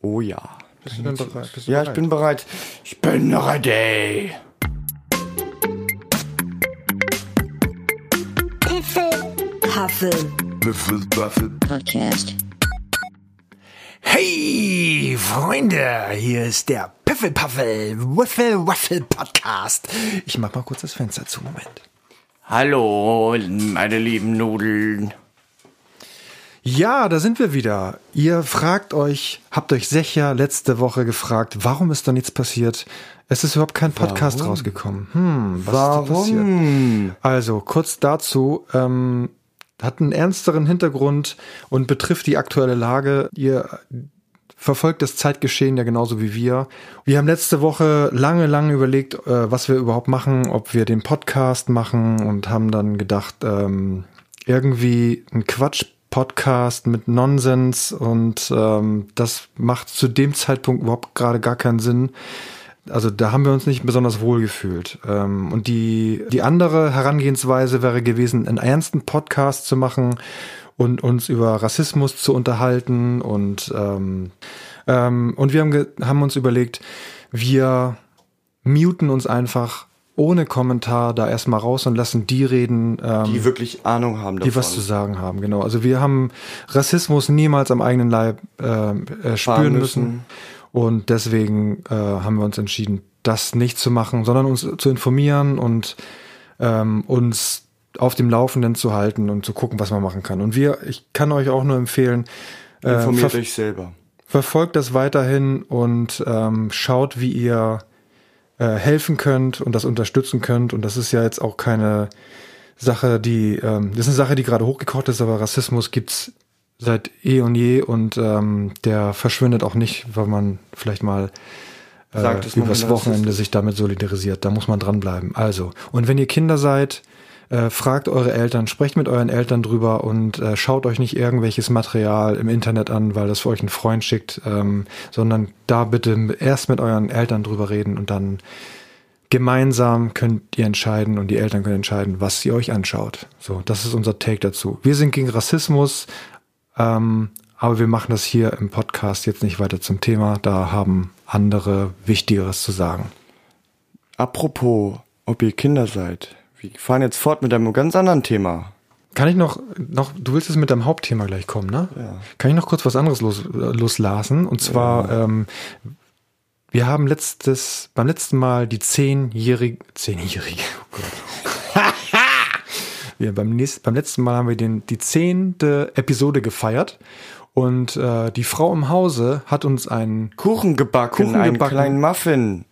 Oh ja. Bist du denn bereit? Bist du Ja, ich bereit? bin bereit. Ich bin ready. Huffle Podcast. Hey, Freunde, hier ist der Piffelpaffel Wiffle Waffle Podcast. Ich mach mal kurz das Fenster zu, Moment. Hallo, meine lieben Nudeln. Ja, da sind wir wieder. Ihr fragt euch, habt euch sicher letzte Woche gefragt, warum ist da nichts passiert? Es ist überhaupt kein Podcast rausgekommen. Hm, was ist da passiert? Warum? Also, kurz dazu, ähm, hat einen ernsteren Hintergrund und betrifft die aktuelle Lage. Ihr verfolgt das Zeitgeschehen ja genauso wie wir. Wir haben letzte Woche lange, lange überlegt, äh, was wir überhaupt machen, ob wir den Podcast machen und haben dann gedacht, ähm, irgendwie ein Quatsch-Podcast mit Nonsens und ähm, das macht zu dem Zeitpunkt überhaupt gerade gar keinen Sinn. Also da haben wir uns nicht besonders wohl gefühlt. Ähm, und die, die andere Herangehensweise wäre gewesen, einen ernsten Podcast zu machen und uns über Rassismus zu unterhalten. Und, ähm, ähm, und wir haben, haben uns überlegt, wir muten uns einfach ohne Kommentar da erstmal raus und lassen die reden, ähm, Die wirklich Ahnung haben davon. die was zu sagen haben, genau. Also wir haben Rassismus niemals am eigenen Leib äh, äh, spüren müssen. Und deswegen äh, haben wir uns entschieden, das nicht zu machen, sondern uns zu informieren und ähm, uns auf dem Laufenden zu halten und zu gucken, was man machen kann. Und wir, ich kann euch auch nur empfehlen, äh, Informiert euch selber. verfolgt das weiterhin und ähm, schaut, wie ihr äh, helfen könnt und das unterstützen könnt. Und das ist ja jetzt auch keine Sache, die, ähm, das ist eine Sache, die gerade hochgekocht ist, aber Rassismus gibt's seit eh und je und ähm, der verschwindet auch nicht, weil man vielleicht mal äh, Sagt, übers Wochenende sich damit solidarisiert. Da muss man dranbleiben. Also, und wenn ihr Kinder seid, äh, fragt eure Eltern, sprecht mit euren Eltern drüber und äh, schaut euch nicht irgendwelches Material im Internet an, weil das für euch ein Freund schickt, ähm, sondern da bitte erst mit euren Eltern drüber reden und dann gemeinsam könnt ihr entscheiden und die Eltern können entscheiden, was ihr euch anschaut. So, das ist unser Take dazu. Wir sind gegen Rassismus, ähm, aber wir machen das hier im Podcast jetzt nicht weiter zum Thema. Da haben andere Wichtigeres zu sagen. Apropos, ob ihr Kinder seid. Wir fahren jetzt fort mit einem ganz anderen Thema. Kann ich noch, noch, du willst jetzt mit deinem Hauptthema gleich kommen, ne? Ja. Kann ich noch kurz was anderes los, äh, loslassen? Und zwar, ähm, wir haben letztes, beim letzten Mal die zehnjährige, zehnjährige, oh Gott. wir beim, nächsten, beim letzten Mal haben wir den, die zehnte Episode gefeiert. Und äh, die Frau im Hause hat uns einen Kuchen gebacken, Kuchen einen gebacken. kleinen Muffin.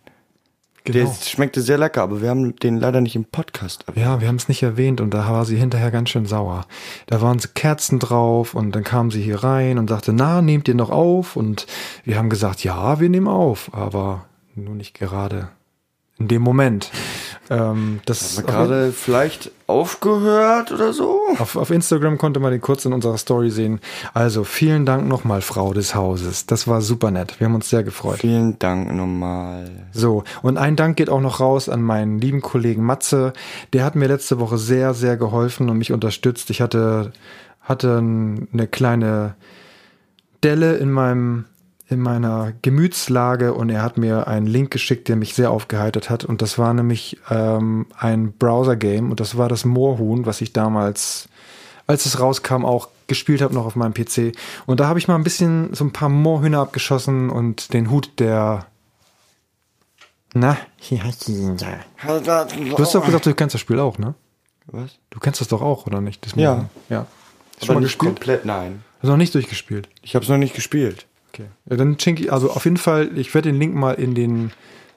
Der Genau. schmeckte sehr lecker, aber wir haben den leider nicht im Podcast erwähnt. Ja, wir haben es nicht erwähnt und da war sie hinterher ganz schön sauer. Da waren so Kerzen drauf und dann kam sie hier rein und sagte, na, nehmt ihr noch auf? Und wir haben gesagt, ja, wir nehmen auf, aber nur nicht gerade in dem Moment. Ähm, das Haben wir gerade vielleicht aufgehört oder so? auf, auf Instagram konnte man den kurz in unserer Story sehen. Also vielen Dank nochmal, Frau des Hauses. Das war super nett. Wir haben uns sehr gefreut. Vielen Dank nochmal. So, und ein Dank geht auch noch raus an meinen lieben Kollegen Matze. Der hat mir letzte Woche sehr, sehr geholfen und mich unterstützt. Ich hatte, hatte eine kleine Delle in meinem, in meiner Gemütslage und er hat mir einen Link geschickt, der mich sehr aufgeheitert hat. Und das war nämlich ähm, ein Browser-Game und das war das Moorhuhn, was ich damals, als es rauskam, auch gespielt habe noch auf meinem PC. Und da habe ich mal ein bisschen so ein paar Moorhühner abgeschossen und den Hut der na, hier hast du ihn da. Du hast doch gesagt, du kennst das Spiel auch, ne? Was? Du kennst das doch auch, oder nicht? Das Ja. Ja. Du Aber mal nicht gespielt? komplett, nein. Hast du noch nicht durchgespielt? Ich habe es noch nicht gespielt. Okay. Ja, dann schenke ich, also auf jeden Fall, ich werde den Link mal in den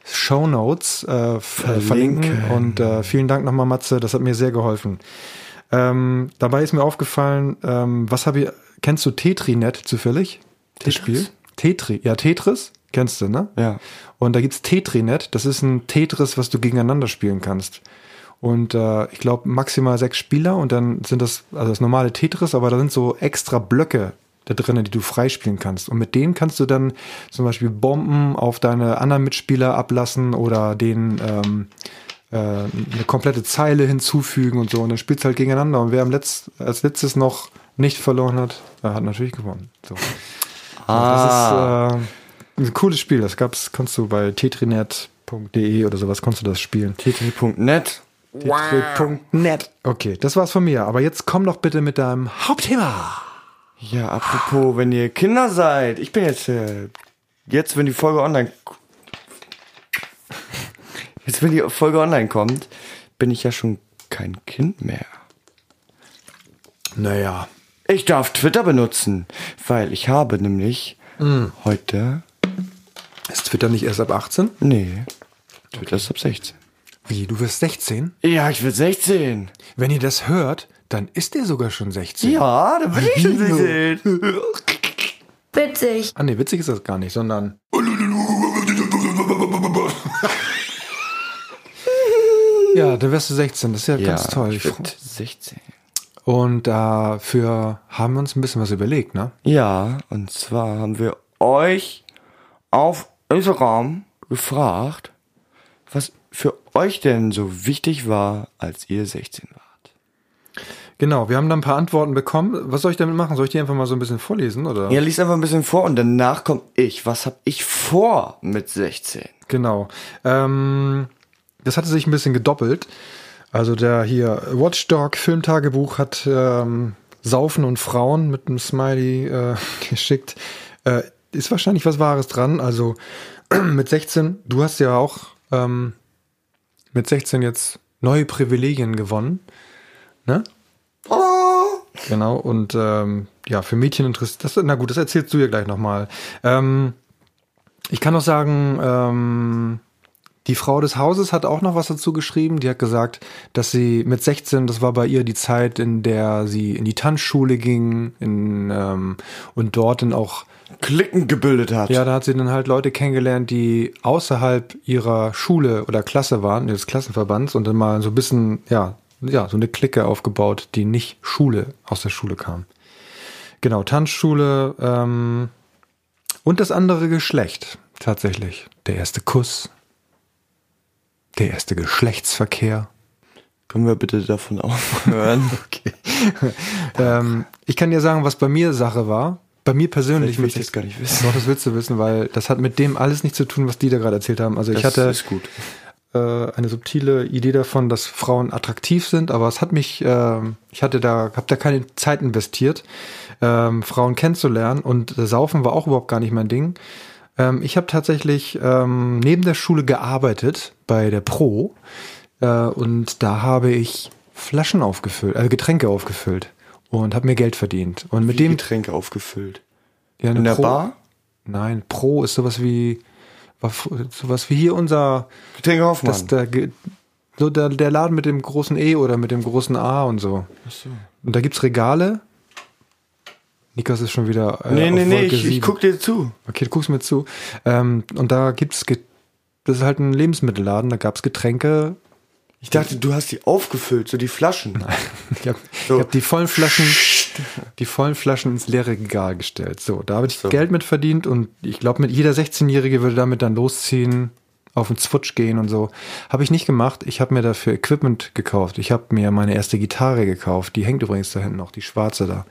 Show Notes äh, äh, verlinken. Verlinken. Und äh, vielen Dank nochmal, Matze, das hat mir sehr geholfen. Ähm, dabei ist mir aufgefallen, ähm, was habe ich, kennst du Tetrinet zufällig? Tetris? Spiel? Tetri, ja, Tetris, kennst du, ne? Ja. Und da gibt's Tetrinet, das ist ein Tetris, was du gegeneinander spielen kannst. Und äh, ich glaube maximal sechs Spieler und dann sind das, also das normale Tetris, aber da sind so extra Blöcke da drinnen, die du freispielen kannst. Und mit denen kannst du dann zum Beispiel Bomben auf deine anderen Mitspieler ablassen oder denen ähm, äh, eine komplette Zeile hinzufügen und so. Und dann spielst du halt gegeneinander. Und wer am Letz als letztes noch nicht verloren hat, hat natürlich gewonnen. So. Ah, Das ist, äh, ein cooles Spiel. Das gab's, kannst du bei tetrinet.de oder sowas, konntest du das spielen. Tetri.net. Tetri.net. Okay, das war's von mir. Aber jetzt komm doch bitte mit deinem Hauptthema. Ja, apropos, wenn ihr Kinder seid, ich bin jetzt, äh, jetzt, wenn die Folge online, jetzt, wenn die Folge online kommt, bin ich ja schon kein Kind mehr. Naja. Ich darf Twitter benutzen, weil ich habe nämlich heute, Ist Twitter nicht erst ab 18? nee, Twitter ist ab 16. Wie, du wirst 16? Ja, ich will 16. Wenn ihr das hört, dann ist der sogar schon 16. Ja, da bin ich schon 16. Witzig. Ah nee, witzig ist das gar nicht, sondern ja, dann wirst du 16. Das ist ja, ganz toll. ich werd 16. Und dafür haben wir uns ein bisschen was überlegt, ne? Ja, und zwar haben wir euch auf Instagram gefragt, was für euch denn so wichtig war, als ihr 16 wart. Genau, wir haben da ein paar Antworten bekommen. Was soll ich damit machen? Soll ich die einfach mal so ein bisschen vorlesen, oder? Ja, liest einfach ein bisschen vor und danach kommt ich. Was hab ich vor mit 16? Genau. Ähm, das hatte sich ein bisschen gedoppelt. Also der hier Watchdog Filmtagebuch hat ähm, Saufen und Frauen mit einem Smiley äh, geschickt. Äh, ist wahrscheinlich was Wahres dran. Also mit 16, du hast ja auch ähm, mit 16 jetzt neue Privilegien gewonnen. Ne? Genau, und ähm, ja, für Mädchen interessiert das, na gut, das erzählst du ja gleich nochmal. Ähm, ich kann noch sagen, ähm, die Frau des Hauses hat auch noch was dazu geschrieben. Die hat gesagt, dass sie mit 16, das war bei ihr die Zeit, in der sie in die Tanzschule ging in, ähm, und dort dann auch, Klicken gebildet hat. ja, da hat sie dann halt Leute kennengelernt, die außerhalb ihrer Schule oder Klasse waren, des Klassenverbands und dann mal so ein bisschen, ja, ja, so eine Clique aufgebaut, die nicht Schule, aus der Schule kam. Genau, Tanzschule ähm, und das andere Geschlecht tatsächlich. Der erste Kuss, der erste Geschlechtsverkehr. Können wir bitte davon aufhören? Okay. ähm, ich kann dir sagen, was bei mir Sache war. Bei mir persönlich. Ich will mit das gar nicht wissen. Doch, das willst du wissen, weil das hat mit dem alles nichts zu tun, was die da gerade erzählt haben. Also ich Das hatte ist gut. Äh, eine subtile Idee davon, dass Frauen attraktiv sind, aber es hat mich, ähm, ich hatte da, habe da keine Zeit investiert, ähm, Frauen kennenzulernen und äh, Saufen war auch überhaupt gar nicht mein Ding. Ähm, ich habe tatsächlich ähm, neben der Schule gearbeitet bei der Pro äh, und da habe ich Flaschen aufgefüllt, äh, Getränke aufgefüllt und habe mir Geld verdient. Und mit Wie dem Getränke aufgefüllt. ja, In der Pro, Bar? Nein, Pro ist sowas wie war sowas wie hier unser Getränke Hoffmann. das der, so der, der Laden mit dem großen E oder mit dem großen A und so. Ach so. Und da gibt's Regale. Nikos ist schon wieder. Äh, Nee, nee, nee, ich, ich guck dir zu. Okay, du guckst mir zu. Ähm, und da gibt's, das ist halt ein Lebensmittelladen, da gab's Getränke. Ich dachte, du hast die aufgefüllt, so die Flaschen. Ich habe So. hab die vollen Flaschen, die vollen Flaschen ins leere Regal gestellt. So, da habe ich Geld mit verdient und ich glaube, mit jeder 16-Jährige würde damit dann losziehen, auf den Zwutsch gehen und so. Habe ich nicht gemacht. Ich habe mir dafür Equipment gekauft. Ich habe mir meine erste Gitarre gekauft. Die hängt übrigens da hinten noch, die schwarze da.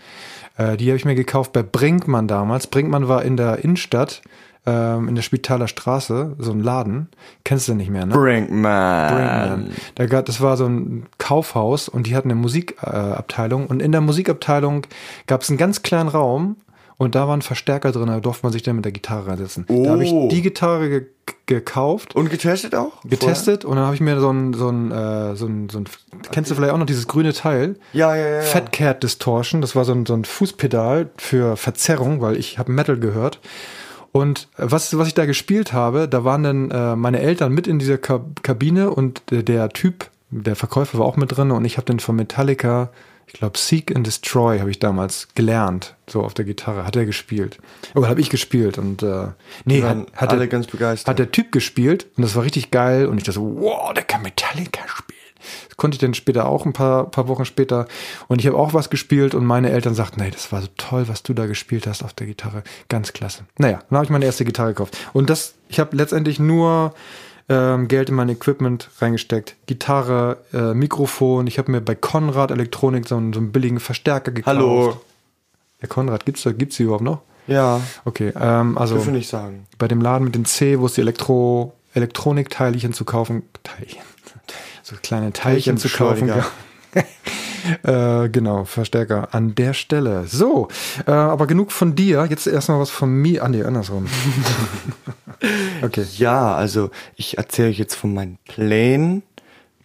Äh, die habe ich mir gekauft bei Brinkmann damals. Brinkmann war in der Innenstadt, ähm, in der Spitaler Straße, so ein Laden. Kennst du nicht mehr, ne? Brinkman. Brinkman. Da gab, das war so ein Kaufhaus und die hatten eine Musikabteilung. Abteilung. und in der Musikabteilung gab es einen ganz kleinen Raum und da war ein Verstärker drin, da durfte man sich dann mit der Gitarre reinsetzen. Da habe ich Oh. die Gitarre ge gekauft, Und getestet auch? getestet und dann habe ich mir so ein, so ein, äh, so ein, so ein, kennst du vielleicht auch noch dieses grüne Teil? Ja, ja, ja. Fat Cat Distortion, das war so ein, so ein Fußpedal für Verzerrung, weil ich habe Metal gehört. Und was, was ich da gespielt habe, da waren dann äh, meine Eltern mit in dieser Ka Kabine und der, der Typ, der Verkäufer war auch mit drin und ich habe den von Metallica, ich glaube Seek and Destroy habe ich damals gelernt, so auf der Gitarre, hat er gespielt. Oder habe ich gespielt und äh, nee, hat, hat, der, ganz begeistert. hat der Typ gespielt und das war richtig geil und ich dachte so, wow, der kann Metallica spielen. Das konnte ich dann später auch ein paar, paar Wochen später und ich habe auch was gespielt und meine Eltern sagten, nee, das war so toll, was du da gespielt hast auf der Gitarre, ganz klasse. Naja, dann habe ich meine erste Gitarre gekauft und das, ich habe letztendlich nur ähm, Geld in mein Equipment reingesteckt, Gitarre, äh, Mikrofon, ich habe mir bei Konrad Elektronik so einen, so einen billigen Verstärker gekauft. Hallo. Der Konrad, gibt's da, gibt's die überhaupt noch? Ja, Okay, ähm, also dürfen nicht sagen. bei dem Laden mit dem C, wo es die Elektro Elektronikteilchen zu kaufen, Teilchen, so kleine Teilchen zu kaufen. äh, genau, Verstärker an der Stelle. So, äh, aber genug von dir. Jetzt erstmal was von mir. Ah, nee, andersrum. okay. Ja, also ich erzähle euch jetzt von meinen Plänen,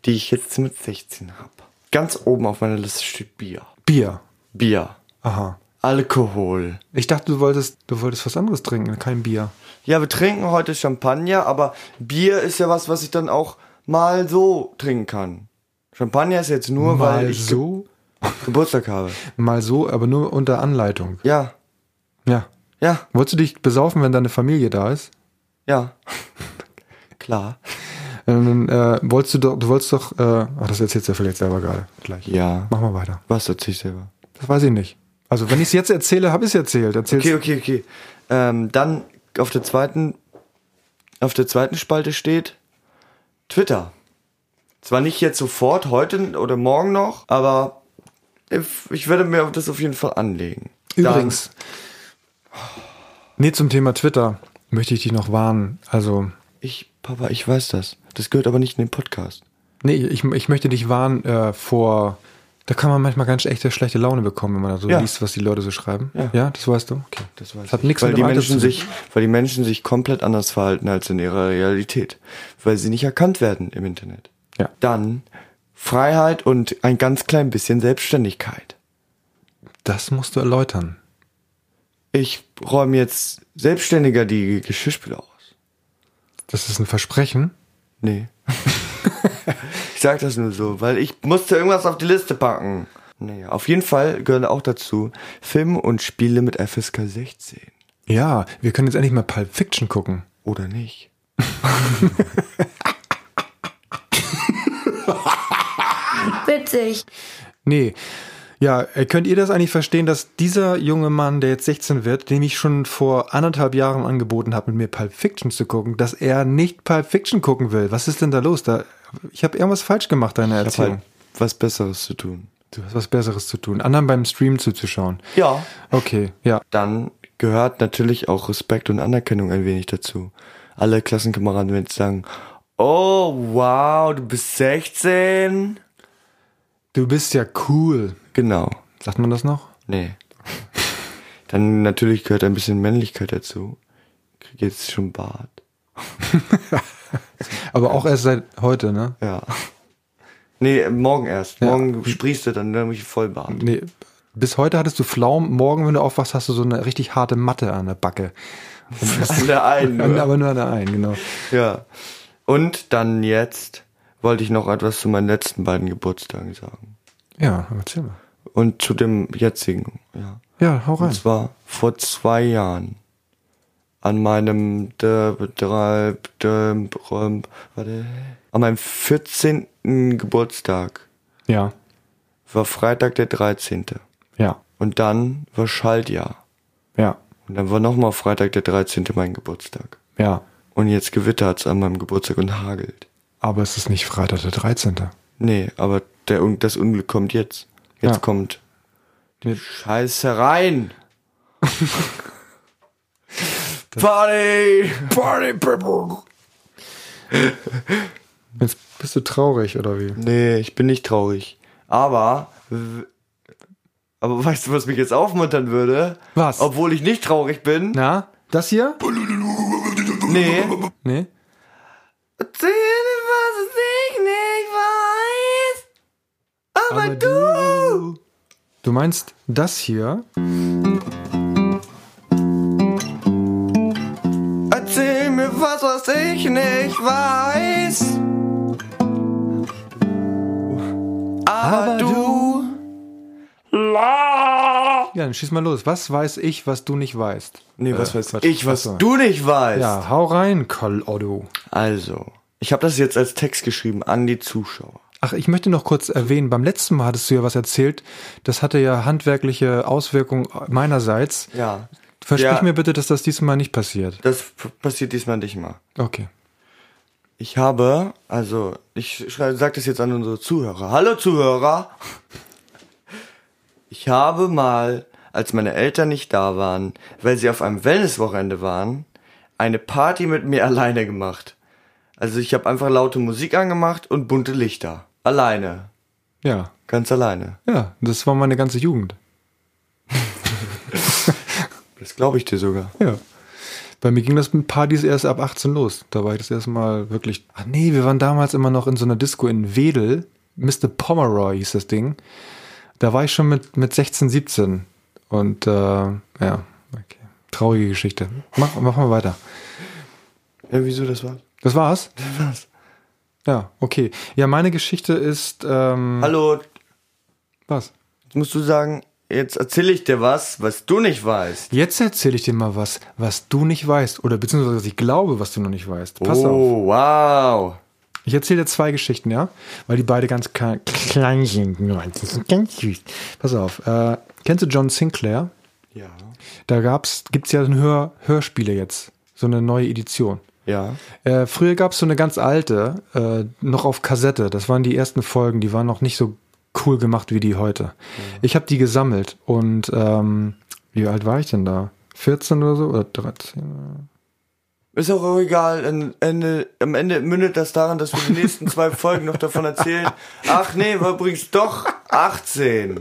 die ich jetzt mit 16 habe. Ganz oben auf meiner Liste steht Bier. Bier. Bier. Aha. Alkohol. Ich dachte, du wolltest, du wolltest was anderes trinken, kein Bier. Ja, wir trinken heute Champagner, aber Bier ist ja was, was ich dann auch mal so trinken kann. Champagner ist jetzt nur, weil ich so, Ge Geburtstag habe. mal so, aber nur unter Anleitung. Ja, Ja. ja, Wolltest du dich besaufen, wenn deine Familie da ist? ja. Klar. Ähm, äh, wolltest du doch, du wolltest doch, äh, ach, das erzählst du ja vielleicht selber gerade. Gleich. Ja. Mach mal weiter. Was erzähl ich selber? Das weiß ich nicht. Also, wenn ich es jetzt erzähle, habe ich es erzählt. Erzähl's. Okay, okay, okay. Ähm, dann auf der zweiten, auf der zweiten Spalte steht Twitter. Zwar nicht jetzt sofort, heute oder morgen noch, aber ich, werde mir das auf jeden Fall anlegen. Übrigens, nee, zum Thema Twitter möchte ich dich noch warnen. Also, Dann, ich, Papa, ich weiß das. Das gehört aber nicht in den Podcast. nee, ich, ich möchte dich warnen äh, vor, da kann man manchmal ganz echte schlechte Laune bekommen, wenn man da so Ja. liest, was die Leute so schreiben. Ja. das weißt du? Okay. Das, weiß Das hat ich. nichts weil mit die Menschen sich, weil die Menschen sich komplett anders verhalten als in ihrer Realität, weil sie nicht erkannt werden im Internet. Ja. Dann Freiheit und ein ganz klein bisschen Selbstständigkeit. Das musst du erläutern. Ich räume jetzt selbstständiger die Geschirrspüler aus. Das ist ein Versprechen. Nee. ich sag das nur so, weil ich musste irgendwas auf die Liste packen. Naja, auf jeden Fall gehören auch dazu Filme und Spiele mit FSK 16. Ja, wir können jetzt endlich mal Pulp Fiction gucken. Oder nicht? Witzig. Nee. Ja, äh, könnt ihr das eigentlich verstehen, dass dieser junge Mann, der jetzt 16 wird, dem ich schon vor anderthalb Jahren angeboten habe, mit mir Pulp Fiction zu gucken, dass er nicht Pulp Fiction gucken will? Was ist denn da los? Da, ich habe irgendwas falsch gemacht, deine Erziehung. halt was Besseres zu tun. Du hast was Besseres zu tun. Anderen beim Stream zuzuschauen. Ja. Okay, ja. Dann gehört natürlich auch Respekt und Anerkennung ein wenig dazu. Alle Klassenkameraden werden jetzt sagen, oh wow, du bist 16. Du bist ja cool. Genau. Sagt man das noch? Nee. Dann natürlich gehört ein bisschen Männlichkeit dazu. Ich krieg jetzt schon Bart. Aber auch erst seit heute, ne? Ja. Nee, morgen erst. Ja. Morgen sprießt du dann nämlich voll Bart. Nee. Bis heute hattest du Pflaumen. Morgen, wenn du aufwachst, hast du so eine richtig harte Matte an der Backe. An der einen. nur. Aber nur an der einen, genau. Ja. Und dann jetzt wollte ich noch etwas zu meinen letzten beiden Geburtstagen sagen. Ja, erzähl mal. Und zu dem jetzigen, ja. Ja, hau rein. Und zwar vor zwei Jahren. An meinem, warte, an meinem 14. Geburtstag Ja, war Freitag der 13. ja, Und dann war Schaltjahr. ja, Und dann war nochmal Freitag der 13. mein Geburtstag. ja. Und jetzt gewittert's an meinem Geburtstag und hagelt. Aber es ist nicht Freitag der 13. Nee, aber der, das Unglück kommt jetzt. Jetzt Ja. kommt die Mit- Scheiße rein. Party! Party People! Jetzt bist du traurig, oder wie? Nee, ich bin nicht traurig. Aber, aber weißt du, was mich jetzt aufmuntern würde? Was? Obwohl ich nicht traurig bin. Na, das hier? Nee. Nee? Aber, Aber du. Du meinst das hier? Erzähl mir was, was ich nicht weiß. Aber, du. La. Ja, dann schieß mal los. Was weiß ich, was du nicht weißt? Nee, was Äh, weiß Quatsch. ich, was Achso. du nicht weißt. Ja, hau rein, Karl Otto. Also, ich habe das jetzt als Text geschrieben an die Zuschauer. Ach, ich möchte noch kurz erwähnen, beim letzten Mal hattest du ja was erzählt. Das hatte ja handwerkliche Auswirkungen meinerseits. Ja. Versprich Ja. mir bitte, dass das diesmal nicht passiert. Das passiert diesmal nicht mal. Okay. Ich habe, also, ich sage das jetzt an unsere Zuhörer. Hallo Zuhörer. Ich habe mal als meine Eltern nicht da waren, weil sie auf einem Wellnesswochenende waren, eine Party mit mir alleine gemacht. Also ich habe einfach laute Musik angemacht und bunte Lichter. Alleine. Ja. Ganz alleine. Ja, das war meine ganze Jugend. Das glaube ich dir sogar. Ja. Bei mir ging das mit Partys erst ab 18 los. Da war ich das erste Mal wirklich. Ach nee, wir waren damals immer noch in so einer Disco in Wedel. Mr. Pomeroy hieß das Ding. Da war ich schon mit, mit 16, 17. Und äh, ja, okay. Traurige Geschichte. Mach, mach mal weiter. Ja, wieso das war's? Das war's? Das war's. Ja, okay. Ja, meine Geschichte ist. Ähm, Hallo, Was? jetzt musst du sagen, jetzt erzähle ich dir was, was du nicht weißt. Jetzt erzähle ich dir mal was, was du nicht weißt. Oder beziehungsweise was ich glaube, was du noch nicht weißt. Pass auf. oh, wow. Ich erzähle dir zwei Geschichten, ja? Weil die beide ganz kle- klein sind. Die sind ganz süß. Pass auf. Äh, kennst du John Sinclair? Ja. Da gab's, gibt's ja Hör, Hörspiele jetzt. So eine neue Edition. Ja. Äh, früher gab's so eine ganz alte, äh, noch auf Kassette. Das waren die ersten Folgen, die waren noch nicht so cool gemacht wie die heute. Ich habe die gesammelt und ähm, wie alt war ich denn da? 14 oder so? Oder 13? Ist auch egal. Am Ende, am Ende mündet das daran, dass wir die nächsten zwei Folgen noch davon erzählen. Ach nee, war übrigens doch 18.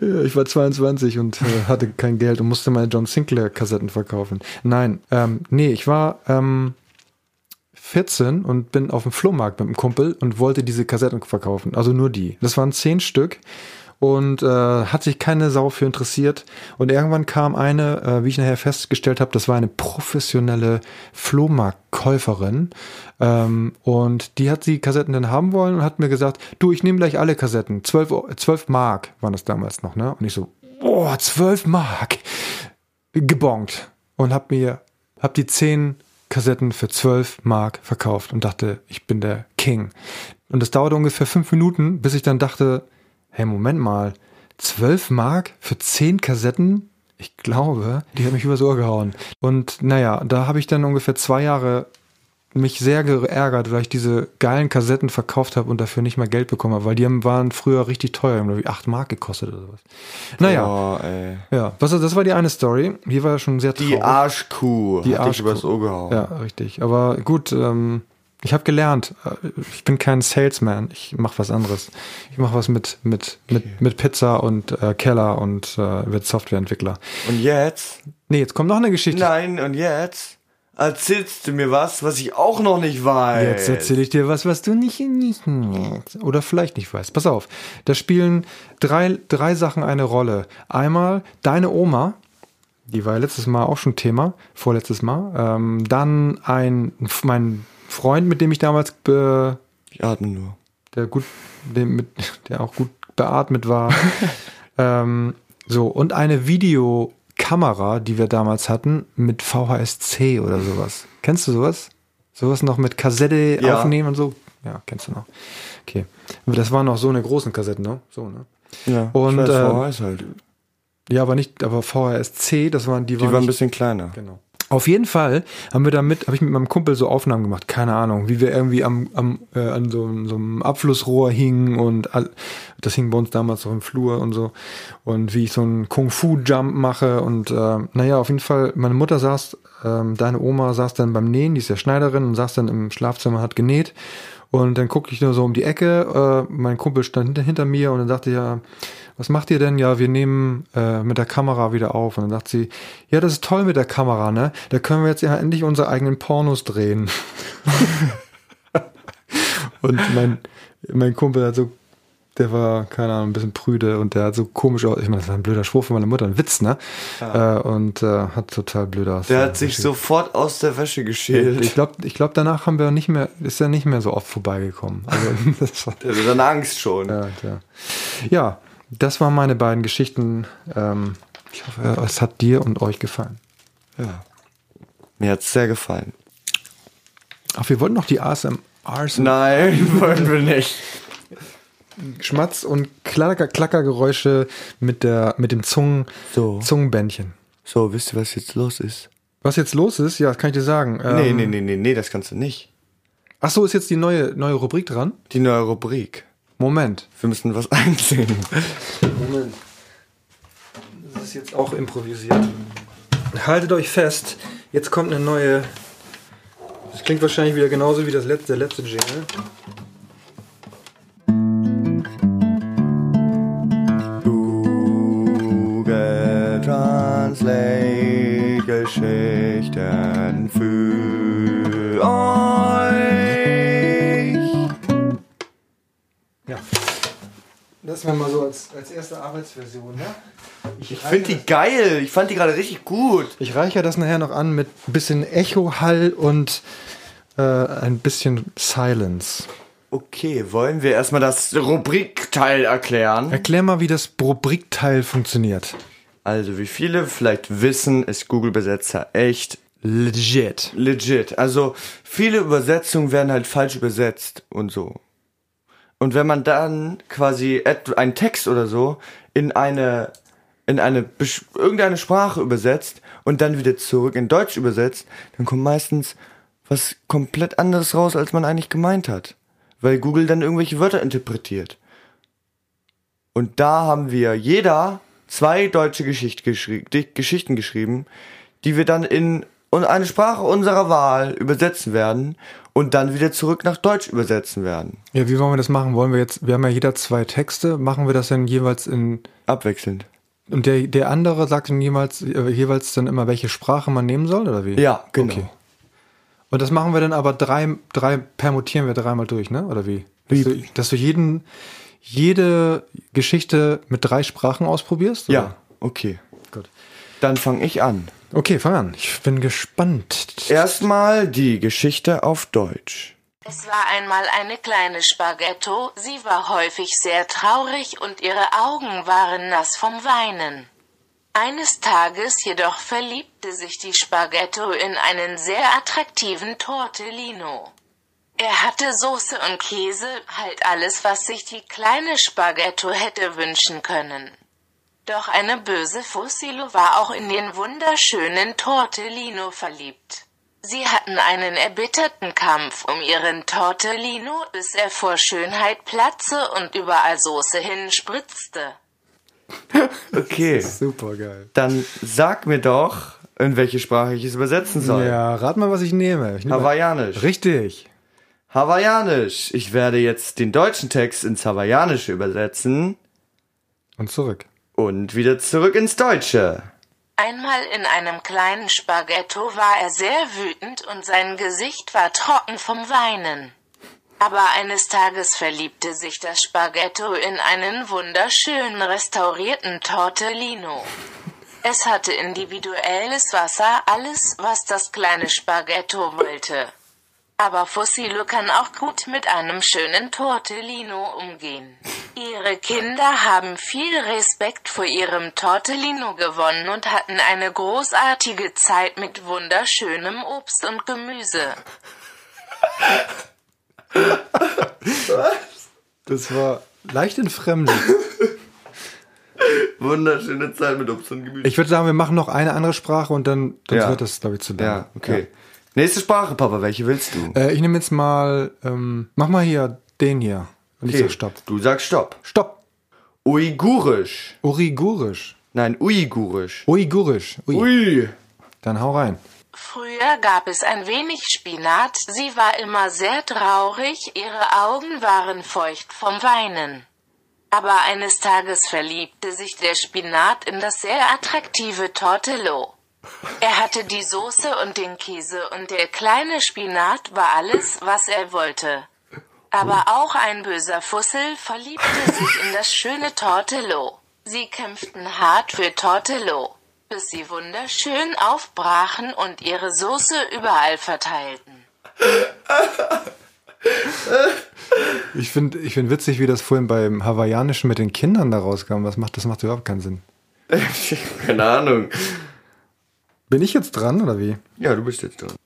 Ja, ich war 22 und äh, hatte kein Geld und musste meine John Sinclair Kassetten verkaufen. Nein, ähm, nee, ich war ähm, 14 und bin auf dem Flohmarkt mit einem Kumpel und wollte diese Kassetten verkaufen. Also nur die. Das waren zehn Stück und äh, hat sich keine Sau für interessiert. Und irgendwann kam eine, äh, wie ich nachher festgestellt habe, das war eine professionelle Flohmarktkäuferin. Ähm, und die hat die Kassetten dann haben wollen und hat mir gesagt, du, ich nehme gleich alle Kassetten. 12, Eu- 12 Mark waren das damals noch, ne? Und ich so, boah, 12 Mark. Gebongt. Und hab mir, hab die 10 Kassetten für 12 Mark verkauft und dachte, ich bin der King. Und es dauerte ungefähr fünf Minuten, bis ich dann dachte, hey, Moment mal, 12 Mark für 10 Kassetten? Ich glaube, die hat mich übers Ohr gehauen. Und naja, da habe ich dann ungefähr zwei Jahre mich sehr geärgert, weil ich diese geilen Kassetten verkauft habe und dafür nicht mehr Geld bekommen habe, weil die haben- waren früher richtig teuer, haben irgendwie 8 Mark gekostet oder sowas. Naja, Oh, ey. ja, was, das war die eine Story. Die war schon sehr traurig. Die Arschkuh. Die hat dich Arschkuh. übers Ohr gehauen. Ja, richtig. Aber gut, ähm, ich habe gelernt. äh, Ich bin kein Salesman. Ich mache was anderes. Ich mache was mit mit mit mit Pizza und äh, Keller und äh, wird Softwareentwickler. Und jetzt? Nee, jetzt kommt noch eine Geschichte. Nein, und jetzt? Erzählst du mir was, was ich auch noch nicht weiß? Jetzt erzähle ich dir was, was du nicht, nicht oder vielleicht nicht weißt. Pass auf, da spielen drei, drei Sachen eine Rolle. Einmal deine Oma, die war ja letztes Mal auch schon Thema, vorletztes Mal. Ähm, dann ein mein Freund, mit dem ich damals äh, Ich atme nur. der gut, dem mit, der auch gut beatmet war. ähm, so, und eine Videokamera, die wir damals hatten, mit VHS-C oder sowas. Kennst du sowas? Sowas noch mit Kassette Ja. aufnehmen und so? Ja, kennst du noch. Okay. Aber Das waren noch so eine großen Kassetten, ne? So, ne? Ja, Und, äh, VHS halt. Ja, aber nicht, aber VHS-C, das waren, die, Die waren waren ein bisschen kleiner. Genau. Auf jeden Fall haben wir damit, habe ich mit meinem Kumpel so Aufnahmen gemacht, keine Ahnung, wie wir irgendwie am, am äh, an so, so einem Abflussrohr hingen und all, das hing bei uns damals so im Flur und so. Und wie ich so einen Kung Fu Jump mache und äh, naja, auf jeden Fall, meine Mutter saß, ähm, deine Oma saß dann beim Nähen, die ist ja Schneiderin und saß dann im Schlafzimmer, hat genäht. Und dann guckte ich nur so um die Ecke, äh, mein Kumpel stand hinter, hinter mir und dann sagte ja, was macht ihr denn? Ja, wir nehmen äh, mit der Kamera wieder auf. Und dann sagt sie, ja, das ist toll mit der Kamera, ne? Da können wir jetzt ja endlich unsere eigenen Pornos drehen. und mein, mein Kumpel hat so, der war, keine Ahnung, ein bisschen prüde und der hat so komisch aus. Ich meine, das war ein blöder Spruch von meiner Mutter, ein Witz, ne? Äh, und äh, hat total blöd aus. Der hat sich sofort aus der Wäsche geschält. Ich glaube, ich glaub, danach haben wir nicht mehr, ist er nicht mehr so oft vorbeigekommen. Also, das war, Der hatte dann Angst schon. ja, ja. ja, das waren meine beiden Geschichten. Ähm, ich hoffe, es hat dir und euch gefallen. Ja. Mir hat's sehr gefallen. Ach, wir wollten noch die ASMR Nein, wollen wir nicht. Schmatz- und Klacker Klackergeräusche mit, der, mit dem Zungen, So. Zungenbändchen. So, wisst ihr, was jetzt los ist? Was jetzt los ist, ja, das kann ich dir sagen. Nee, Ähm, nee, nee, nee, nee, das kannst du nicht. Ach so, ist jetzt die neue, neue Rubrik dran? Die neue Rubrik. Moment. Wir müssen was einsehen. Moment. Das das jetzt auch improvisiert. Haltet euch fest, jetzt kommt eine neue. Das klingt wahrscheinlich wieder genauso wie das letzte, der letzte Jingle. Google Translate Geschichten für Das wäre mal so als, als erste Arbeitsversion, ne? Ich finde die geil. Ich fand die gerade richtig gut. Ich reiche das nachher noch an mit ein bisschen Echo-Hall und äh, ein bisschen Silence. Okay, wollen wir erstmal das Rubrikteil erklären? Erklär mal, wie das Rubrikteil funktioniert. Also, wie viele vielleicht wissen, ist Google Übersetzer echt Legit. legit. Also, viele Übersetzungen werden halt falsch übersetzt und so. Und wenn man dann quasi einen Text oder so in eine in eine irgendeine Sprache übersetzt und dann wieder zurück in Deutsch übersetzt, dann kommt meistens was komplett anderes raus, als man eigentlich gemeint hat, weil Google dann irgendwelche Wörter interpretiert. Und da haben wir jeder zwei deutsche Geschicht geschri Geschichten geschrieben, die wir dann in un- eine Sprache unserer Wahl übersetzen werden und dann wieder zurück nach Deutsch übersetzen werden. Ja, wie wollen wir das machen? Wollen wir jetzt, wir haben ja jeder zwei Texte, machen wir das dann jeweils in, Abwechselnd. und der, der andere sagt dann jeweils, äh, jeweils dann immer, welche Sprache man nehmen soll, oder wie? Ja, genau. Okay. Und das machen wir dann aber drei, drei, permutieren wir dreimal durch, ne? Oder wie? Dass, du, dass du jeden, jede Geschichte mit drei Sprachen ausprobierst? Ja, Oder? okay. Gut. Dann fange ich an. Okay, fang an. Ich bin gespannt. Erstmal die Geschichte auf Deutsch. Es war einmal eine kleine Spaghetto, sie war häufig sehr traurig und ihre Augen waren nass vom Weinen. Eines Tages jedoch verliebte sich die Spaghetto in einen sehr attraktiven Tortellino. Er hatte Soße und Käse, halt alles, was sich die kleine Spaghetto hätte wünschen können. Doch eine böse Fussilo war auch in den wunderschönen Tortellino verliebt. Sie hatten einen erbitterten Kampf um ihren Tortellino, bis er vor Schönheit platze und überall Soße hinspritzte. Okay. Super geil. Dann sag mir doch, in welche Sprache ich es übersetzen soll. Ja, rat mal, was ich nehme. Ich nehme Hawaiianisch. Richtig. Hawaiianisch. Ich werde jetzt den deutschen Text ins Hawaiianische übersetzen Und zurück. Und wieder zurück ins Deutsche. Einmal in einem kleinen Spaghetto war er sehr wütend und sein Gesicht war trocken vom Weinen. Aber eines Tages verliebte sich das Spaghetto in einen wunderschönen restaurierten Tortellino. Es hatte individuelles Wasser, alles, was das kleine Spaghetto wollte. Aber Fossilo kann auch gut mit einem schönen Tortellino umgehen. Ihre Kinder haben viel Respekt vor ihrem Tortellino gewonnen und hatten eine großartige Zeit mit wunderschönem Obst und Gemüse. Das war leicht entfremdlich. Wunderschöne Zeit mit Obst und Gemüse. Ich würde sagen, wir machen noch eine andere Sprache und dann, dann Ja. wird das, glaube ich, zu lang. ja, okay. Nächste Sprache, Papa. Welche willst du? Äh, ich nehme jetzt mal, ähm, mach mal hier den hier. Und ich Okay, sag Stopp. Du sagst Stopp. Stopp. Uigurisch. Uigurisch. Nein, Uigurisch. Uigurisch. Ui. Ui. Dann hau rein. Früher gab es ein wenig Spinat, sie war immer sehr traurig, ihre Augen waren feucht vom Weinen. Aber eines Tages verliebte sich der Spinat in das sehr attraktive Tortello. Er hatte die Soße und den Käse und der kleine Spinat war alles, was er wollte. Aber auch ein böser Fussel verliebte sich in das schöne Tortello. Sie kämpften hart für Tortello, bis sie wunderschön aufbrachen und ihre Soße überall verteilten. Ich finde ich find witzig, wie das vorhin beim Hawaiianischen mit den Kindern da rauskam. Was macht, das macht überhaupt keinen Sinn. Keine Ahnung. Bin ich jetzt dran oder wie? Ja, du bist jetzt dran.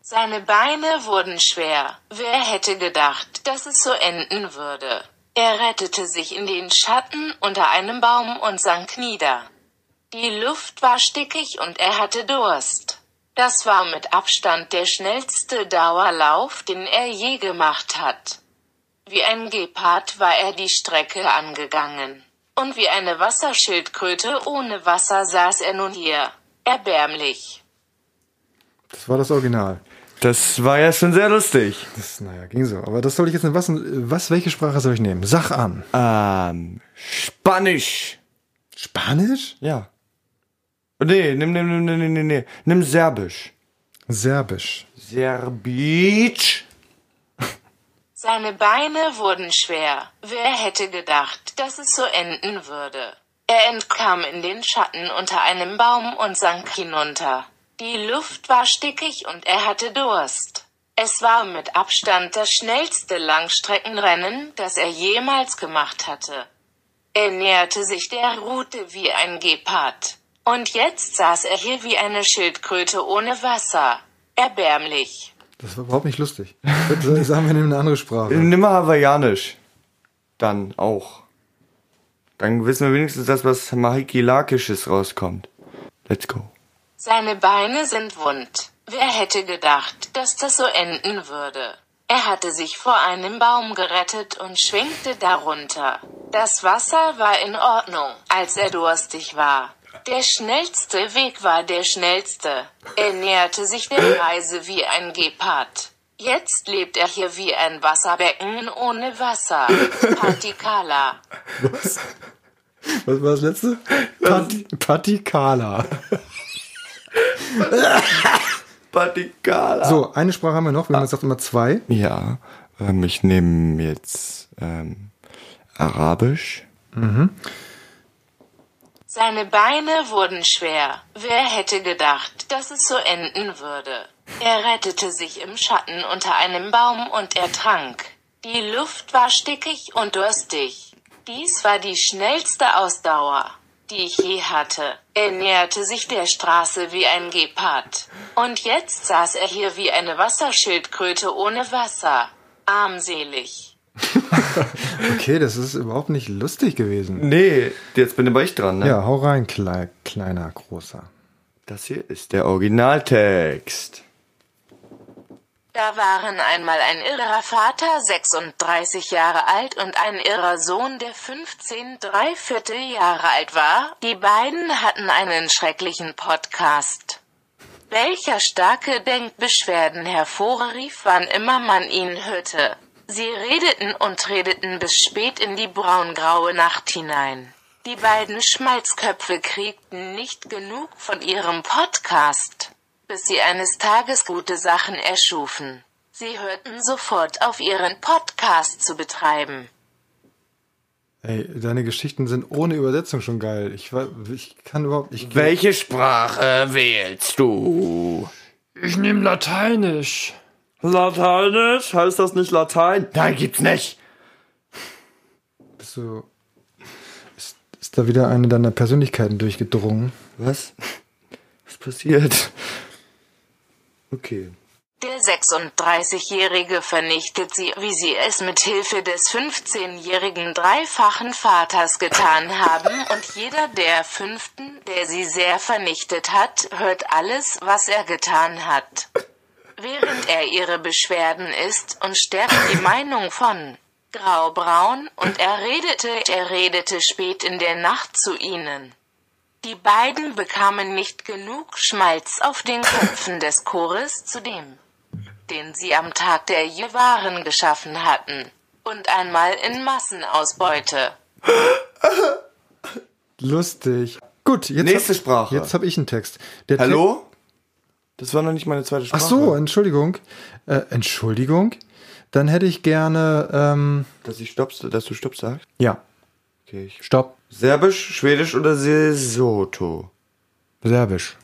Seine Beine wurden schwer. Wer hätte gedacht, dass es so enden würde? Er rettete sich in den Schatten unter einem Baum und sank nieder. Die Luft war stickig und er hatte Durst. Das war mit Abstand der schnellste Dauerlauf, den er je gemacht hat. Wie ein Gepard war er die Strecke angegangen. Und wie eine Wasserschildkröte ohne Wasser saß er nun hier. Erbärmlich. Das war das Original. Das war ja schon sehr lustig. Das, naja, ging so. Aber das soll ich jetzt in was, was, welche Sprache soll ich nehmen? Sach an. Ähm, Spanisch. Spanisch? Ja. Nee, nimm, nimm, nimm, nimm, nimm, nimm, nimm Serbisch. Serbisch. Serbisch. Seine Beine wurden schwer. Wer hätte gedacht, dass es so enden würde? Er entkam in den Schatten unter einem Baum und sank hinunter. Die Luft war stickig und er hatte Durst. Es war mit Abstand das schnellste Langstreckenrennen, das er jemals gemacht hatte. Er näherte sich der Route wie ein Gepard. Und jetzt saß er hier wie eine Schildkröte ohne Wasser. Erbärmlich. Das war überhaupt nicht lustig. Bitte sagen wir nehmen eine andere Sprache. Nimm mal Hawaiianisch. Dann auch. Dann wissen wir wenigstens das, was Mahikilakisches rauskommt. Let's go. Seine Beine sind wund. Wer hätte gedacht, dass das so enden würde? Er hatte sich vor einem Baum gerettet und schwingte darunter. Das Wasser war in Ordnung, als er durstig war. Der schnellste Weg war der schnellste. Er näherte sich der Reise wie ein Gepard. Jetzt lebt er hier wie ein Wasserbecken ohne Wasser. Patikala. Was war das letzte? Pati, Patikala. Patikala. So, eine Sprache haben wir noch. Wir haben gesagt immer zwei. Ja, ähm, ich nehme jetzt ähm, Arabisch. Seine Beine wurden schwer. Wer hätte gedacht, dass es so enden würde? Er rettete sich im Schatten unter einem Baum und er trank. Die Luft war stickig und durstig. Dies war die schnellste Ausdauer, die ich je hatte. Er näherte sich der Straße wie ein Gepard. Und jetzt saß er hier wie eine Wasserschildkröte ohne Wasser. Armselig. Okay, das ist überhaupt nicht lustig gewesen. Nee, jetzt bin aber ich dran, ne? Ja, hau rein, klei kleiner, großer. Das hier ist der Originaltext. Da waren einmal ein irrer Vater, 36 Jahre alt, und ein irrer Sohn, der 15 Dreiviertel Jahre alt war. Die beiden hatten einen schrecklichen Podcast. Welcher starke Denkbeschwerden hervorrief, wann immer man ihn hörte. Sie redeten und redeten bis spät in die braungraue Nacht hinein. Die beiden Schmalzköpfe kriegten nicht genug von ihrem Podcast, bis sie eines Tages gute Sachen erschufen. Sie hörten sofort auf, ihren Podcast zu betreiben. Ey, deine Geschichten sind ohne Übersetzung schon geil. Ich, wa- ich kann überhaupt. Ich, Welche Sprache wählst du? Ich nehme Lateinisch. Lateinisch? Heißt das nicht Latein? Nein, gibt's nicht. bist du. Ist, ist da wieder eine deiner Persönlichkeiten durchgedrungen? Was? Was passiert? Okay. Der 36-Jährige vernichtet sie, wie sie es mit Hilfe des 15-jährigen dreifachen Vaters getan haben, und jeder der Fünften, der sie sehr vernichtet hat, hört alles, was er getan hat. Während er ihre Beschwerden isst und stärkt die Meinung von Graubraun, und er redete, er redete spät in der Nacht zu ihnen. Die beiden bekamen nicht genug Schmalz auf den Köpfen des Chores zu dem, den sie am Tag der Jewaren geschaffen hatten. Und einmal in Massenausbeute. Lustig. Gut, jetzt. Nächste hab, Sprache. Jetzt habe ich einen Text. Der Hallo? Das war noch nicht meine zweite Ach Sprache. so, Entschuldigung. Äh, Entschuldigung. Dann hätte ich gerne. Ähm, Dass ich stopp, dass du Stopp sagst? ja, Okay. Ich stopp. Serbisch, Schwedisch oder Sesotho? Serbisch.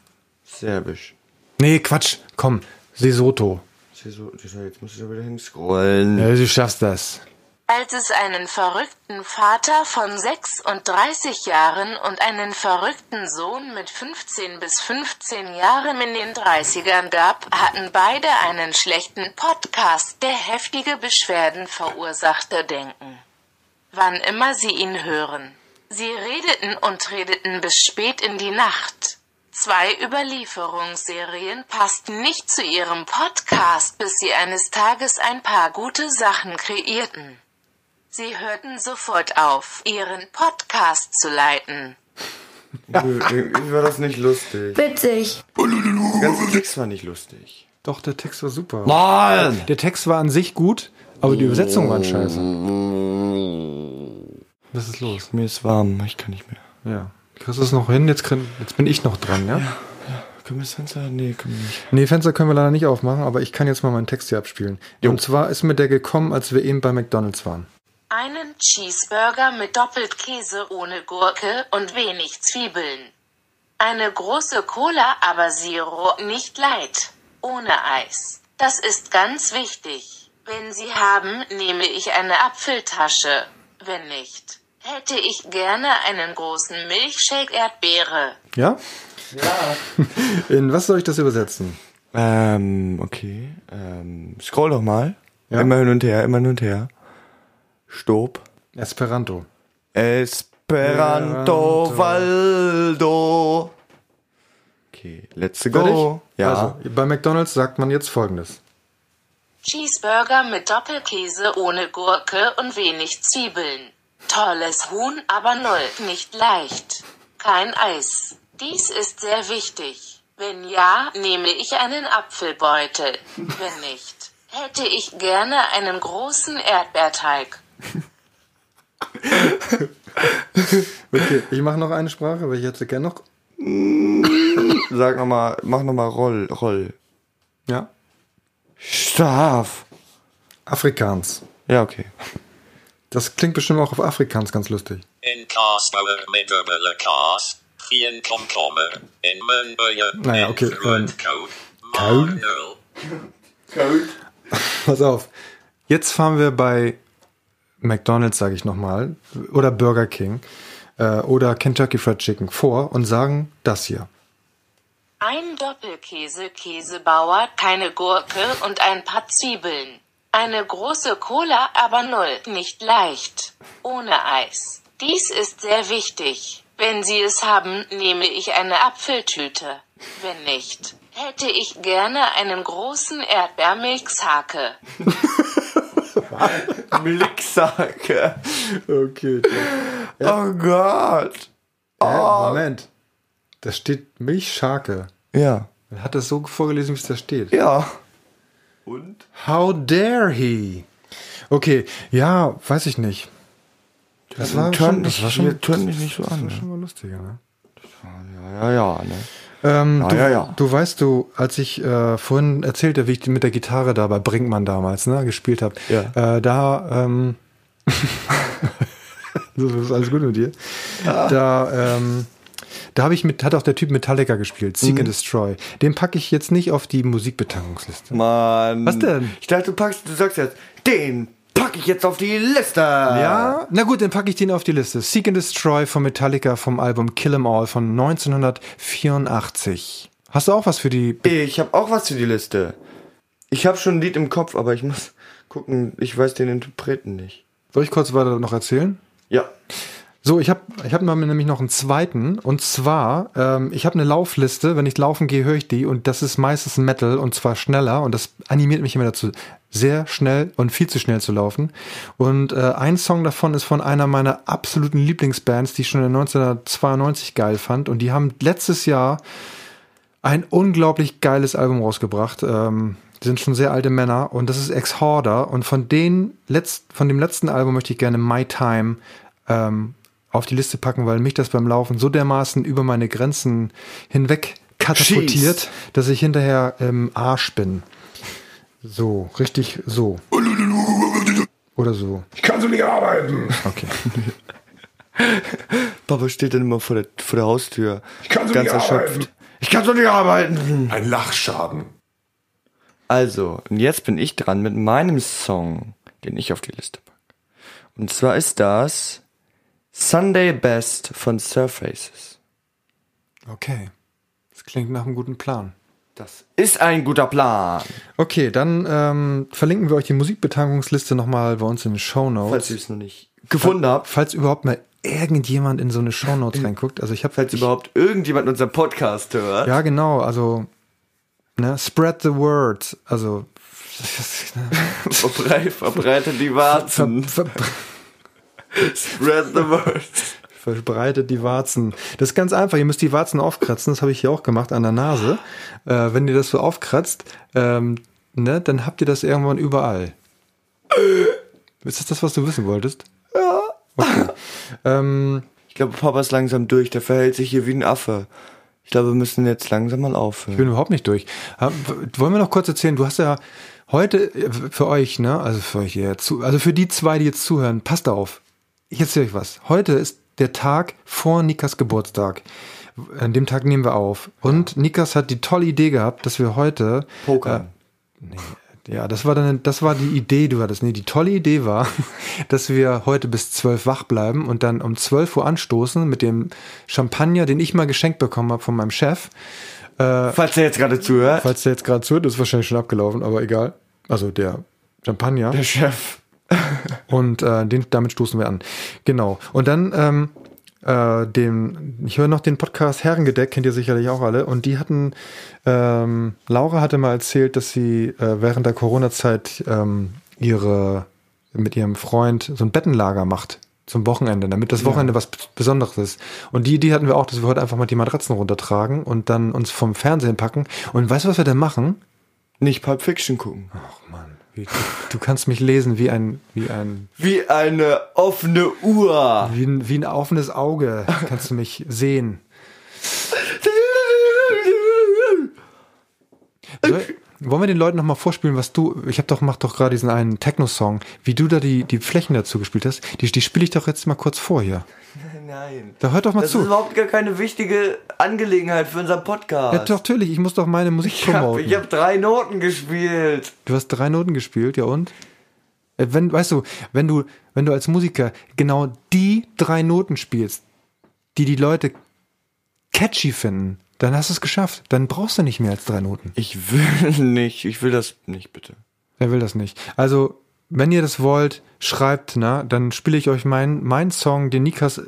Serbisch. Nee, Quatsch. Komm. Sesotho. Seso- Jetzt muss ich da wieder hinscrollen. Ja, du schaffst das. Als es einen verrückten Vater von 36 Jahren und einen verrückten Sohn mit 15 bis 15 Jahren in den 30ern gab, hatten beide einen schlechten Podcast, der heftige Beschwerden verursachte, denken. Wann immer sie ihn hören. Sie redeten und redeten bis spät in die Nacht. Zwei Überlieferungsserien passten nicht zu ihrem Podcast, bis sie eines Tages ein paar gute Sachen kreierten. Sie hörten sofort auf, ihren Podcast zu leiten. Irgendwie war das nicht lustig. Witzig. Der ganze Text war nicht lustig. Doch, der Text war super. Mann! Der Text war an sich gut, aber die Übersetzung war scheiße. Was ist los? Mir ist warm, ich kann nicht mehr. Ja. Kriegst du es noch hin? Jetzt, krieg- jetzt bin ich noch dran, ja? Können wir das Fenster? Nee, können wir nicht. Nee, Fenster können wir leider nicht aufmachen, aber ich kann jetzt mal meinen Text hier abspielen. Und zwar ist mir der gekommen, als wir eben bei McDonalds waren. Einen Cheeseburger mit Doppelkäse ohne Gurke und wenig Zwiebeln. Eine große Cola, aber Zero, nicht Light. Ohne Eis. Das ist ganz wichtig. Wenn Sie haben, nehme ich eine Apfeltasche. Wenn nicht, hätte ich gerne einen großen Milchshake Erdbeere. Ja? Ja. In was soll ich das übersetzen? Ähm, okay. Ähm, scroll doch mal. Ja. Immer hin und her, immer hin und her. Stopp. Esperanto. Esperanto Valdo. Okay, let's go. Ja. Also, bei McDonalds sagt man jetzt folgendes. Cheeseburger mit Doppelkäse ohne Gurke und wenig Zwiebeln. Tolles Huhn, aber null, nicht leicht. Kein Eis. Dies ist sehr wichtig. Wenn ja, nehme ich einen Apfelbeutel. Wenn nicht, hätte ich gerne einen großen Erdbeerteig. Okay, ich mache noch eine Sprache, weil ich hätte gerne noch. Sag nochmal, mach nochmal Roll, Roll. Ja. Schlaf. Afrikaans. Ja, okay. Das klingt bestimmt auch auf Afrikaans ganz lustig. Naja, okay, ähm, Code, Code? Pass auf. Jetzt fahren wir bei McDonalds, sage ich nochmal, oder Burger King äh, oder Kentucky Fried Chicken vor und sagen das hier. Ein Doppelkäse, Käsebauer, keine Gurke und ein paar Zwiebeln. Eine große Cola, aber null, nicht leicht. Ohne Eis. Dies ist sehr wichtig. Wenn Sie es haben, nehme ich eine Apfeltüte. Wenn nicht, hätte ich gerne einen großen Erdbeermilchshake. Milchsake. Okay. Oh Gott. Äh, Moment. Da steht Milchschake. Ja. Er hat das so vorgelesen, wie es da steht. Ja. Und? How dare he? Okay, ja, weiß ich nicht. Das war turn schon, das war schon, turn mich nicht so das war an. schon mal lustiger, ne? Ja, ja, ja, ne? Ähm, Ja, du, ja, ja. du weißt du, als ich äh, vorhin erzählte, wie ich mit der Gitarre da bei Brinkmann damals ne, gespielt habe, Ja. äh, da ähm, so ist alles gut mit dir. Da ähm, da habe ich mit hat auch der Typ Metallica gespielt, Seek Mhm. and Destroy. Den packe ich jetzt nicht auf die Musikbetankungsliste. Mann. Was denn? Ich dachte, du packst, du sagst jetzt, den pack ich jetzt auf die Liste. Ja, na gut, dann packe ich den auf die Liste. Seek and Destroy von Metallica vom Album Kill 'Em All von 1984. Hast du auch was für die? Ich habe auch was für die Liste. Ich habe schon ein Lied im Kopf, aber ich muss gucken, ich weiß den Interpreten nicht. Soll ich kurz weiter noch erzählen? Ja. So, ich habe ich hab nämlich noch einen zweiten. Und zwar, ähm, ich habe eine Laufliste. Wenn ich laufen gehe, höre ich die. Und das ist meistens Metal und zwar schneller. Und das animiert mich immer dazu, sehr schnell und viel zu schnell zu laufen. Und äh, ein Song davon ist von einer meiner absoluten Lieblingsbands, die ich schon in 1992 geil fand. Und die haben letztes Jahr ein unglaublich geiles Album rausgebracht. Ähm, die sind schon sehr alte Männer und das ist Ex-Horder. Und von, den letzt, von dem letzten Album möchte ich gerne My Time ähm, auf die Liste packen, weil mich das beim Laufen so dermaßen über meine Grenzen hinweg katapultiert, Schießt. dass ich hinterher im Arsch bin. So, richtig so. Oder so. Ich kann so nicht arbeiten. Okay. Papa steht dann immer vor der, vor der Haustür. Ich kann so ganz nicht erschöpft. arbeiten. Ich kann so nicht arbeiten. Ein Lachschaden. Also, und jetzt bin ich dran mit meinem Song, den ich auf die Liste packe. Und zwar ist das Sunday Best von Surfaces. Okay. Das klingt nach einem guten Plan. Das ist ein guter Plan. Okay, dann ähm, verlinken wir euch die Musikbetankungsliste nochmal bei uns in den Show Notes. Falls ihr es noch nicht gefunden habt. Falls überhaupt mal irgendjemand in so eine Shownotes reinguckt. Also ich habe Falls überhaupt irgendjemand unseren Podcast hört. Ja, genau. Also ne, spread the word. Also Verbrei verbreitet die ver, Warzen. ver, Spread the word. Verbreitet die Warzen. Das ist ganz einfach. Ihr müsst die Warzen aufkratzen. Das habe ich hier auch gemacht an der Nase. Äh, wenn ihr das so aufkratzt, ähm, ne, dann habt ihr das irgendwann überall. Ist das das, was du wissen wolltest? Ja. Okay. ähm, Ich glaube, Papa ist langsam durch. Der verhält sich hier wie ein Affe. Ich glaube, wir müssen jetzt langsam mal ich aufhören. bin überhaupt nicht durch. Wollen wir noch kurz erzählen? Du hast ja heute äh, für euch, ne, also für euch hier zu, also für die zwei, die jetzt zuhören, passt auf. Ich erzähle euch was. Heute ist der Tag vor Nikas Geburtstag. An dem Tag nehmen wir auf. Und Nikas hat die tolle Idee gehabt, dass wir heute Poker. Ja, das war dann, das war die Idee, du hattest. Nee, die tolle Idee war, dass wir heute bis zwölf wach bleiben und dann um 12 Uhr anstoßen mit dem Champagner, den ich mal geschenkt bekommen habe von meinem Chef. Falls er jetzt gerade zuhört. Falls der jetzt gerade zuhört, ist wahrscheinlich schon abgelaufen, aber egal. Also der Champagner. Der Chef. Und äh, den, damit stoßen wir an. Genau. Und dann ähm, äh, dem, ich höre noch den Podcast Herrengedeck, kennt ihr sicherlich auch alle. Und die hatten, ähm, Laura hatte mal erzählt, dass sie äh, während der Corona-Zeit ähm, ihre mit ihrem Freund so ein Bettenlager macht zum Wochenende, damit das Wochenende was Besonderes ist. Und die Idee hatten wir auch, dass wir heute einfach mal die Matratzen runtertragen und dann uns vom Fernsehen packen. Und weißt du, was wir denn machen? Nicht Pulp Fiction gucken. Ach Mann, wie, du, du kannst mich lesen wie ein, wie ein Wie eine offene Uhr. Wie ein, wie ein offenes Auge kannst du mich sehen. So, wollen wir den Leuten noch mal vorspielen, was du, ich habe doch, mach doch gerade diesen einen Techno-Song, wie du da die, die Flächen dazu gespielt hast, die, die spiele ich doch jetzt mal kurz vor hier. Nein. Da hört doch mal Das zu. ist überhaupt gar keine wichtige Angelegenheit für unseren Podcast. Ja, doch, natürlich, ich muss doch meine Musik ich habe promoten. hab drei Noten gespielt. Du hast drei Noten gespielt, ja und? Äh, Wenn, weißt du, wenn du, wenn du als Musiker genau die drei Noten spielst, die die Leute catchy finden, dann hast du es geschafft. Dann brauchst du nicht mehr als drei Noten. Ich will nicht. Ich will das nicht, bitte. Wer will das nicht? Also, wenn ihr das wollt, schreibt, na, dann spiele ich euch meinen mein Song, den Nikas,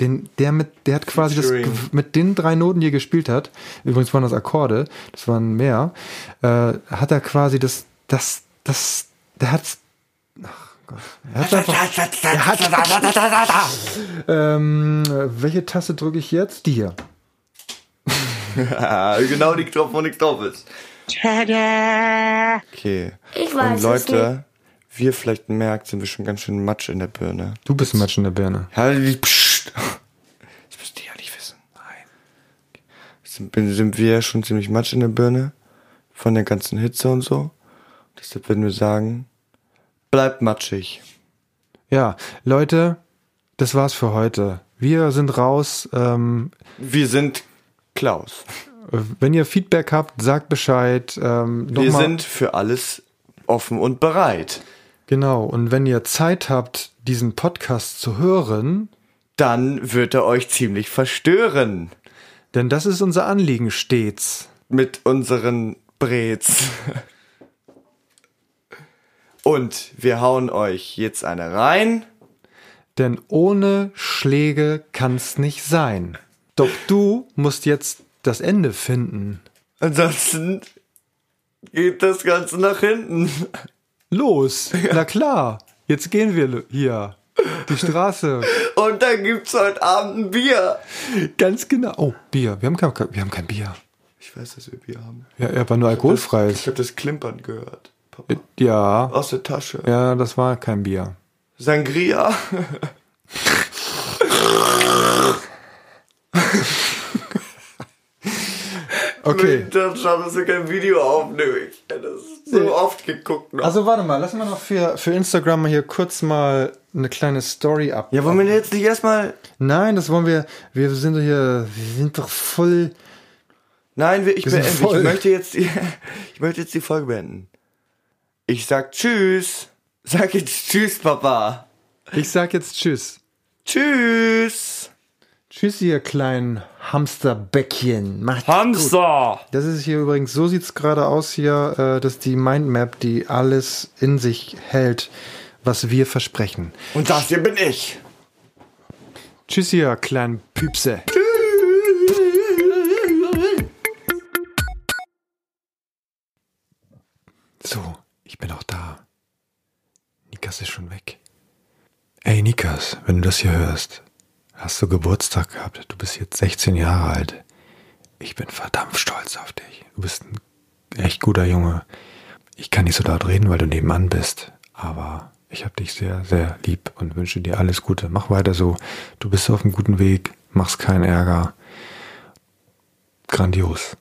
den, der mit, der hat quasi das, mit den drei Noten, die er gespielt hat, übrigens waren das Akkorde, das waren mehr, äh, hat er quasi das, das, das, der hat's, ach Gott, er hat's einfach, er hat, ähm, welche Taste drücke ich jetzt? Die hier. Genau die Knopf, wo nichts drauf ist. Okay. Ich weiß Und es Leute, wie ihr vielleicht merkt, sind wir schon ganz schön Matsch in der Birne. Du bist Matsch in der Birne. Die- psst. Das müsst ihr ja nicht wissen. Nein. Sind, sind wir schon ziemlich Matsch in der Birne? Von der ganzen Hitze und so. Deshalb würden wir sagen, bleibt matschig. Ja, Leute, das war's für heute. Wir sind raus. Ähm, Wir sind Klaus. wenn ihr Feedback habt, sagt Bescheid. Ähm, Wir mal- sind für alles offen und bereit. genau. Und wenn ihr Zeit habt, diesen Podcast zu hören, Dann wird er euch ziemlich verstören. denn das ist unser Anliegen stets. mit unseren Brets. Und wir hauen euch jetzt eine rein. Denn ohne Schläge kann's nicht sein. Doch du musst jetzt das Ende finden. Ansonsten geht das Ganze nach hinten. Los, na klar. Jetzt gehen wir hier die Straße. Und dann gibt's heute Abend ein Bier. Ganz genau. Oh, Bier. Wir haben kein, wir haben kein Bier. Ich weiß, dass wir Bier haben. Ja, aber nur alkoholfreies. Ich habe das Klimpern gehört. Papa. Ja, Aus der Tasche. ja, das war kein Bier. Sangria. Okay. Dann schauen, dass wir kein Video aufnehmen. Ich hab das so oft geguckt noch. Also warte mal, lassen wir noch für, für Instagram mal hier kurz mal eine kleine Story ab. ja, wollen wir jetzt nicht erstmal. Nein, das wollen wir. Wir sind doch hier, wir sind doch voll. Nein, wir, ich, Wir sind beende, voll. ich möchte jetzt die, ich möchte jetzt die Folge beenden. Ich sag Tschüss. Sag jetzt Tschüss, Papa. Ich sag jetzt Tschüss. Tschüss. Tschüss, ihr kleinen Hamsterbäckchen. Macht's Hamster. Das ist hier übrigens, so sieht's gerade aus hier, äh, das ist die Mindmap, die alles in sich hält, was wir versprechen. Und das hier bin ich. Tschüss, ihr kleinen Püpse. So, ich bin auch da. Nikas ist schon weg. Ey Nikas, wenn du das hier hörst, hast du Geburtstag gehabt. Du bist jetzt 16 Jahre alt. Ich bin verdammt stolz auf dich. Du bist ein echt guter Junge. Ich kann nicht so laut reden, weil du nebenan bist. Aber ich habe dich sehr, sehr lieb und wünsche dir alles Gute. Mach weiter so. Du bist auf einem guten Weg. Mach's keinen Ärger. Grandios.